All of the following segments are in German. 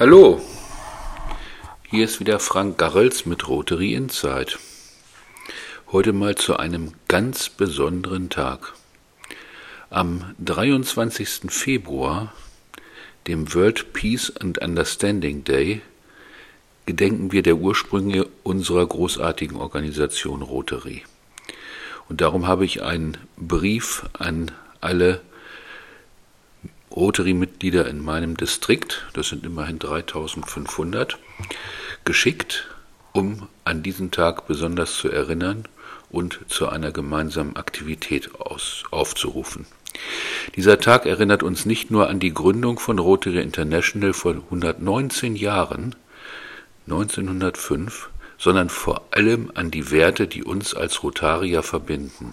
Hallo, hier ist wieder Frank Garrels mit Rotary Insight. Heute mal zu einem ganz besonderen Tag. Am 23. Februar, dem World Peace and Understanding Day, gedenken wir der Ursprünge unserer großartigen Organisation Rotary. Und darum habe ich einen Brief an alle Rotary-Mitglieder in meinem Distrikt, das sind immerhin 3500, geschickt, um an diesen Tag besonders zu erinnern und zu einer gemeinsamen Aktivität aus, aufzurufen. Dieser Tag erinnert uns nicht nur an die Gründung von Rotary International vor 119 Jahren, 1905, sondern vor allem an die Werte, die uns als Rotarier verbinden.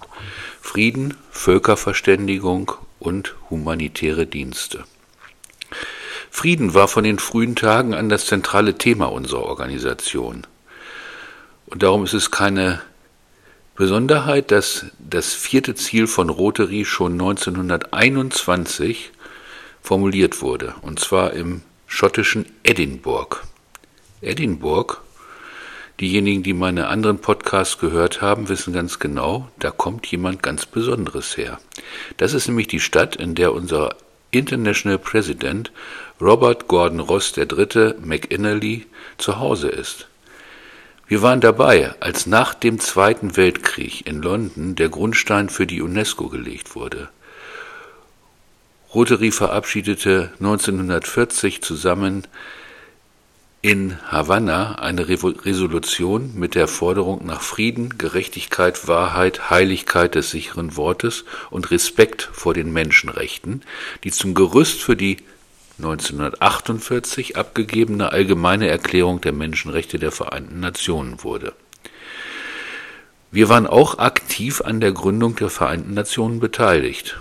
Frieden, Völkerverständigung und humanitäre Dienste. Frieden war von den frühen Tagen an das zentrale Thema unserer Organisation. Und darum ist es keine Besonderheit, dass das vierte Ziel von Rotary schon 1921 formuliert wurde, und zwar im schottischen Edinburgh. Edinburgh, diejenigen, die meine anderen Podcasts gehört haben, wissen ganz genau, da kommt jemand ganz Besonderes her. Das ist nämlich die Stadt, in der unser International President Robert Gordon Ross III. McInnerly zu Hause ist. Wir waren dabei, als nach dem Zweiten Weltkrieg in London der Grundstein für die UNESCO gelegt wurde. Rotary verabschiedete 1940 zusammen in Havanna eine Resolution mit der Forderung nach Frieden, Gerechtigkeit, Wahrheit, Heiligkeit des sicheren Wortes und Respekt vor den Menschenrechten, die zum Gerüst für die 1948 abgegebene Allgemeine Erklärung der Menschenrechte der Vereinten Nationen wurde. Wir waren auch aktiv an der Gründung der Vereinten Nationen beteiligt.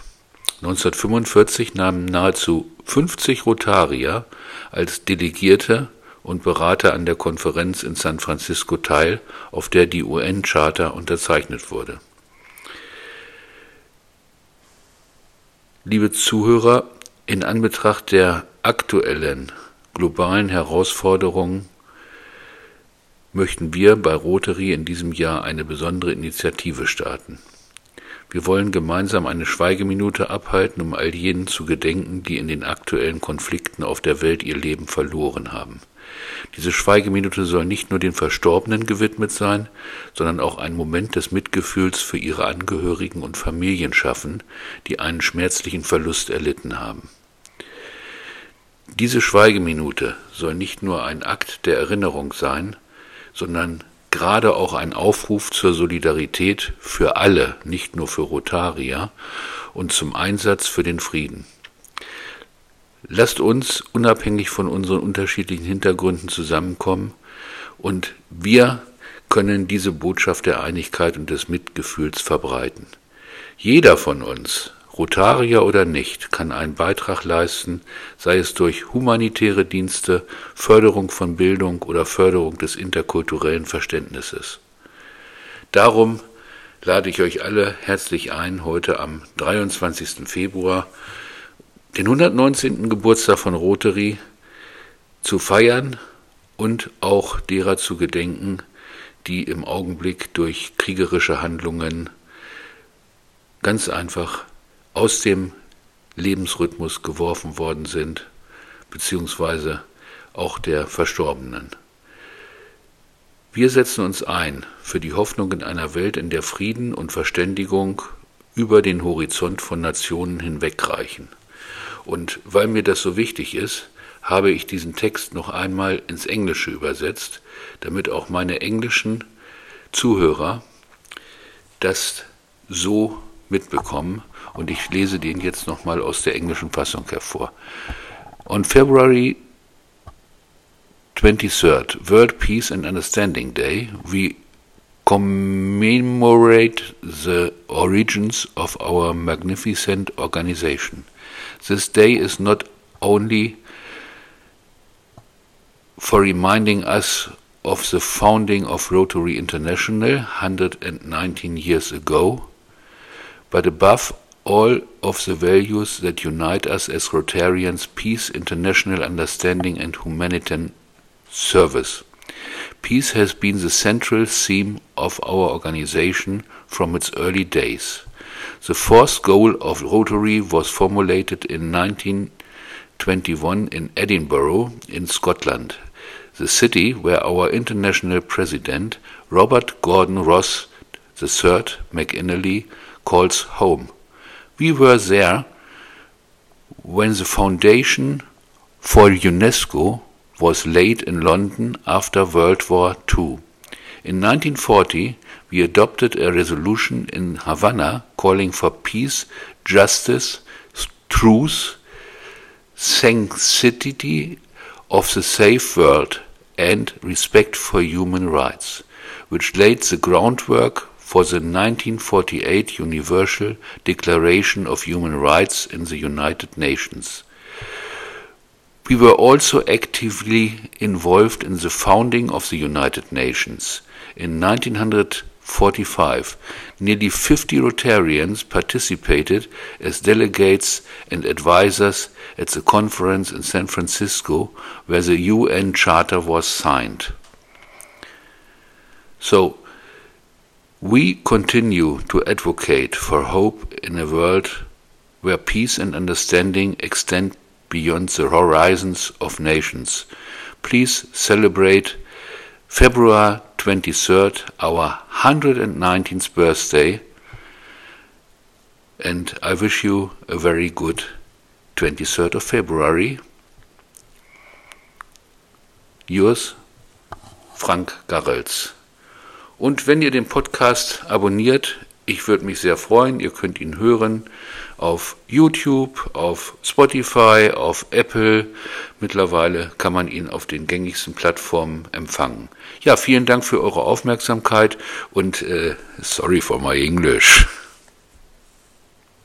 1945 nahmen nahezu 50 Rotarier als Delegierte und Berater an der Konferenz in San Francisco teil, auf der die UN-Charta unterzeichnet wurde. Liebe Zuhörer, in Anbetracht der aktuellen globalen Herausforderungen möchten wir bei Rotary in diesem Jahr eine besondere Initiative starten. Wir wollen gemeinsam eine Schweigeminute abhalten, um all jenen zu gedenken, die in den aktuellen Konflikten auf der Welt ihr Leben verloren haben. Diese Schweigeminute soll nicht nur den Verstorbenen gewidmet sein, sondern auch ein Moment des Mitgefühls für ihre Angehörigen und Familien schaffen, die einen schmerzlichen Verlust erlitten haben. Diese Schweigeminute soll nicht nur ein Akt der Erinnerung sein, sondern gerade auch ein Aufruf zur Solidarität für alle, nicht nur für Rotarier, und zum Einsatz für den Frieden. Lasst uns unabhängig von unseren unterschiedlichen Hintergründen zusammenkommen und wir können diese Botschaft der Einigkeit und des Mitgefühls verbreiten. Jeder von uns, Rotarier oder nicht, kann einen Beitrag leisten, sei es durch humanitäre Dienste, Förderung von Bildung oder Förderung des interkulturellen Verständnisses. Darum lade ich euch alle herzlich ein, heute am 23. Februar den 119. Geburtstag von Rotary zu feiern und auch derer zu gedenken, die im Augenblick durch kriegerische Handlungen ganz einfach aus dem Lebensrhythmus geworfen worden sind, beziehungsweise auch der Verstorbenen. Wir setzen uns ein für die Hoffnung in einer Welt, in der Frieden und Verständigung über den Horizont von Nationen hinwegreichen. Und weil mir das so wichtig ist, habe ich diesen Text noch einmal ins Englische übersetzt, damit auch meine englischen Zuhörer das so mitbekommen. Und ich lese den jetzt nochmal aus der englischen Fassung hervor. On February 23rd, World Peace and Understanding Day, we commemorate the origins of our magnificent organization. This day is not only for reminding us of the founding of Rotary International 119 years ago, but above all of the values that unite us as Rotarians peace, international understanding, and humanitarian service. Peace has been the central theme of our organization from its early days. The fourth goal of Rotary was formulated in 1921 in Edinburgh, in Scotland, the city where our international president, Robert Gordon Ross III McInally, calls home. We were there when the foundation for UNESCO was laid in London after World War II. In 1940, we adopted a resolution in Havana calling for peace, justice, truth, sanctity of the safe world, and respect for human rights, which laid the groundwork for the 1948 Universal Declaration of Human Rights in the United Nations. We were also actively involved in the founding of the United Nations. In 1945, nearly 50 Rotarians participated as delegates and advisors at the conference in San Francisco where the UN Charter was signed. So, we continue to advocate for hope in a world where peace and understanding extend beyond the horizons of nations. Please celebrate February 23rd, our 119th birthday, and I wish you a very good 23rd of February. Yours, Frank Garrels. Und wenn ihr den Podcast abonniert, ich würde mich sehr freuen. Ihr könnt ihn hören auf YouTube, auf Spotify, auf Apple. Mittlerweile kann man ihn auf den gängigsten Plattformen empfangen. Ja, vielen Dank für eure Aufmerksamkeit und äh, sorry for my English.